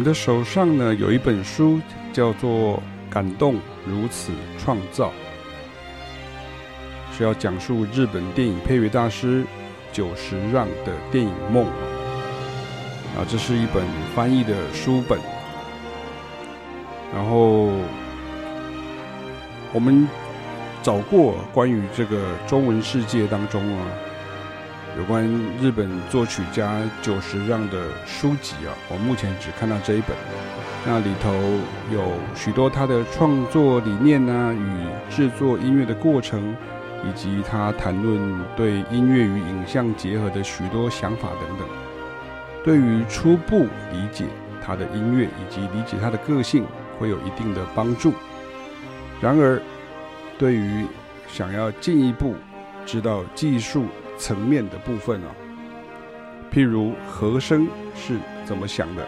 我们的手上呢有一本书，叫做《感动如此创造》，是要讲述日本电影配乐大师久石让的电影梦。啊，这是一本翻译的书本。然后我们找过关于这个中文世界当中啊。有关日本作曲家久石让的书籍啊，我目前只看到这一本。那里头有许多他的创作理念啊，与制作音乐的过程，以及他谈论对音乐与影像结合的许多想法等等。对于初步理解他的音乐以及理解他的个性，会有一定的帮助。然而，对于想要进一步知道技术，层面的部分啊，譬如和声是怎么想的，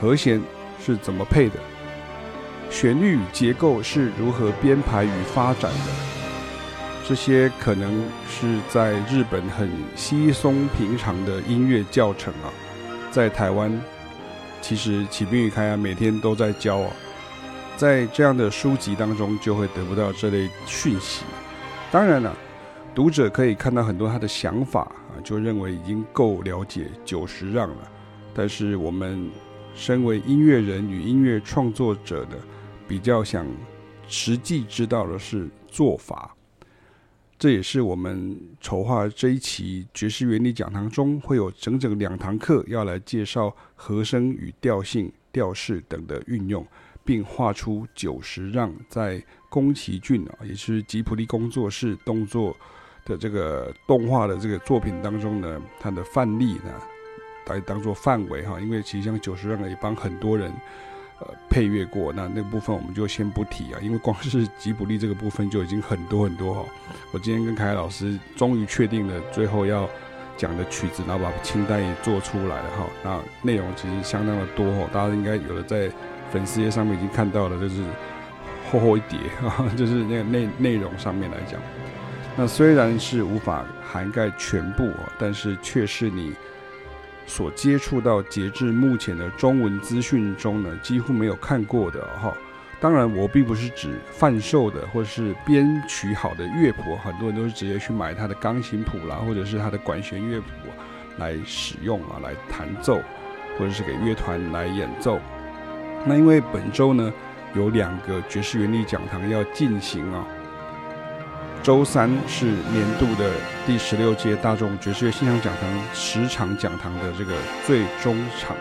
和弦是怎么配的，旋律结构是如何编排与发展的，这些可能是在日本很稀松平常的音乐教程啊，在台湾其实启明与开啊每天都在教啊，在这样的书籍当中就会得不到这类讯息，当然了。读者可以看到很多他的想法啊，就认为已经够了解久石让了。但是我们身为音乐人与音乐创作者的，比较想实际知道的是做法。这也是我们筹划这一期爵士原理讲堂中会有整整两堂课要来介绍和声与调性、调式等的运用，并画出久石让在宫崎骏啊，也是吉卜力工作室动作。的这个动画的这个作品当中呢，它的范例呢，来当做范围哈，因为其实像久石让也帮很多人呃配乐过，那那部分我们就先不提啊，因为光是吉卜力这个部分就已经很多很多哈。我今天跟凯凯老师终于确定了最后要讲的曲子，然后把清单也做出来了哈。那内容其实相当的多哈，大家应该有的在粉丝页上面已经看到了，就是厚厚一叠哈，就是那个内内容上面来讲。那虽然是无法涵盖全部，但是却是你所接触到截至目前的中文资讯中呢，几乎没有看过的哈。当然，我并不是指贩售的或是编曲好的乐谱，很多人都是直接去买他的钢琴谱啦，或者是他的管弦乐谱来使用啊，来弹奏，或者是给乐团来演奏。那因为本周呢，有两个爵士原理讲堂要进行啊。周三是年度的第十六届大众爵士乐欣赏讲堂十场讲堂的这个最终场，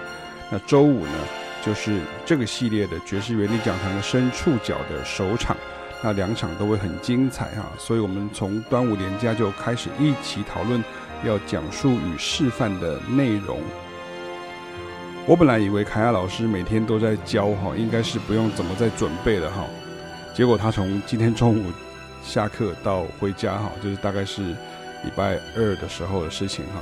那周五呢，就是这个系列的爵士原理讲堂的深触角的首场，那两场都会很精彩哈，所以我们从端午连假就开始一起讨论要讲述与示范的内容。我本来以为凯亚老师每天都在教哈，应该是不用怎么再准备了哈，结果他从今天中午。下课到回家哈，就是大概是礼拜二的时候的事情哈，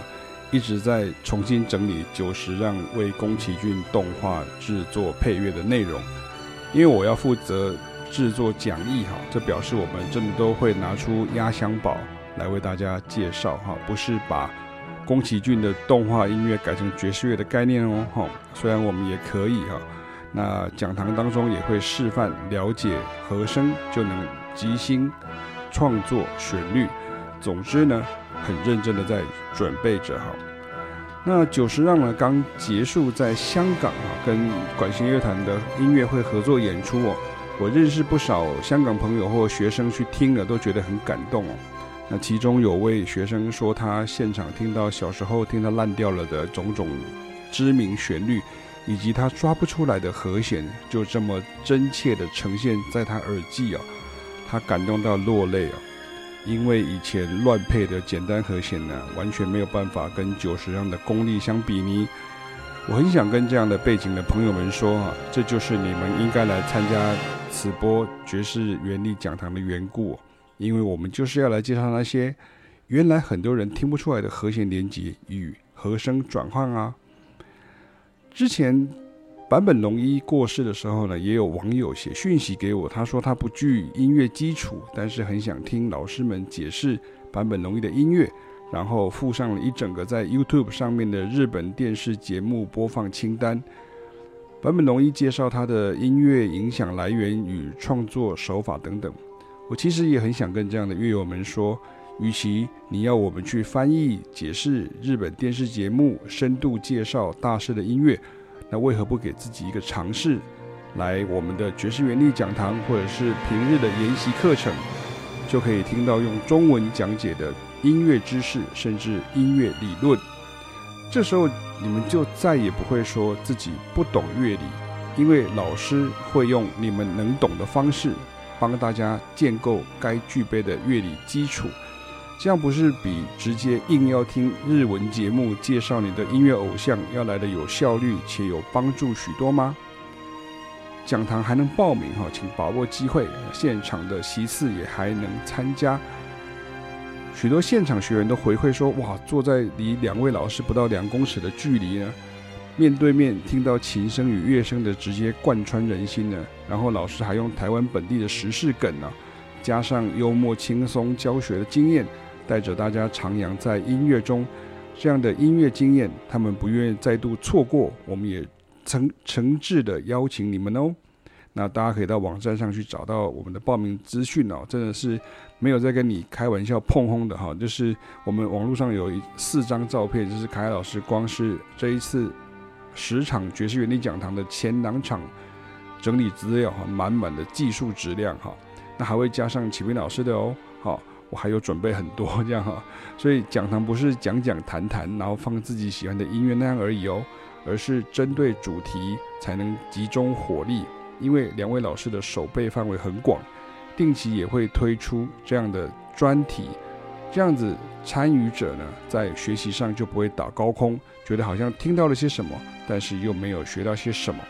一直在重新整理久石让为宫崎骏动画制作配乐的内容，因为我要负责制作讲义哈，这表示我们真的都会拿出压箱宝来为大家介绍哈，不是把宫崎骏的动画音乐改成爵士乐的概念哦哈，虽然我们也可以哈，那讲堂当中也会示范了解和声就能即兴创作旋律，总之呢，很认真的在准备着哈。那久石让呢，刚结束在香港啊，跟管弦乐团的音乐会合作演出哦。我认识不少香港朋友或学生去听了，都觉得很感动哦。那其中有位学生说，他现场听到小时候听到烂掉了的种种知名旋律，以及他抓不出来的和弦，就这么真切的呈现在他耳际啊。他感动到落泪啊，因为以前乱配的简单和弦呢，完全没有办法跟久石让的功力相比拟。我很想跟这样的背景的朋友们说啊，这就是你们应该来参加此波爵士原理讲堂的缘故，因为我们就是要来介绍那些原来很多人听不出来的和弦连接与和声转换啊。之前。坂本龙一过世的时候呢，也有网友写讯息给我，他说他不具音乐基础，但是很想听老师们解释坂本龙一的音乐，然后附上了一整个在 YouTube 上面的日本电视节目播放清单。坂本龙一介绍他的音乐影响来源与创作手法等等。我其实也很想跟这样的乐友们说，与其你要我们去翻译、解释日本电视节目、深度介绍大师的音乐，那为何不给自己一个尝试，来我们的爵士原力讲堂，或者是平日的研习课程，就可以听到用中文讲解的音乐知识，甚至音乐理论。这时候你们就再也不会说自己不懂乐理，因为老师会用你们能懂的方式，帮大家建构该具备的乐理基础。这样不是比直接硬要听日文节目介绍你的音乐偶像要来的有效率且有帮助许多吗？讲堂还能报名哈，请把握机会，现场的席次也还能参加。许多现场学员都回馈说：“哇，坐在离两位老师不到两公尺的距离呢，面对面听到琴声与乐声的直接贯穿人心呢。然后老师还用台湾本地的时事梗呢，加上幽默轻松教学的经验，带着大家徜徉在音乐中。这样的音乐经验，他们不愿意再度错过。我们也诚诚挚的邀请你们哦。”那大家可以到网站上去找到我们的报名资讯哦，真的是没有在跟你开玩笑碰轰的哈，就是我们网络上有一四张照片，就是凯凯老师光是这一次十场爵士原力讲堂的前两场整理资料哈，满满的技术质量哈，那还会加上启明老师的哦，好，我还有准备很多 这样哈，所以讲堂不是讲讲谈谈，然后放自己喜欢的音乐那样而已哦，而是针对主题才能集中火力。因为两位老师的守备范围很广，定期也会推出这样的专题，这样子参与者呢，在学习上就不会打高空，觉得好像听到了些什么，但是又没有学到些什么。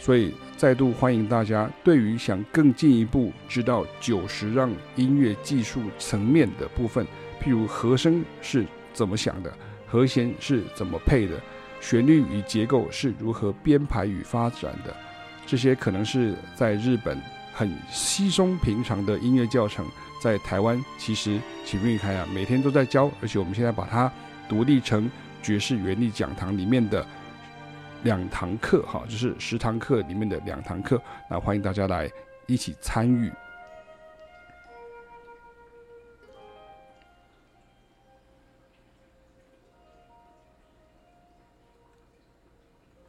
所以再度欢迎大家，对于想更进一步知道久石让音乐技术层面的部分，譬如和声是怎么想的，和弦是怎么配的，旋律与结构是如何编排与发展的。这些可能是在日本很稀松平常的音乐教程，在台湾其实启明与凯啊每天都在教，而且我们现在把它独立成爵士原力讲堂里面的两堂课，哈，就是十堂课里面的两堂课，那欢迎大家来一起参与。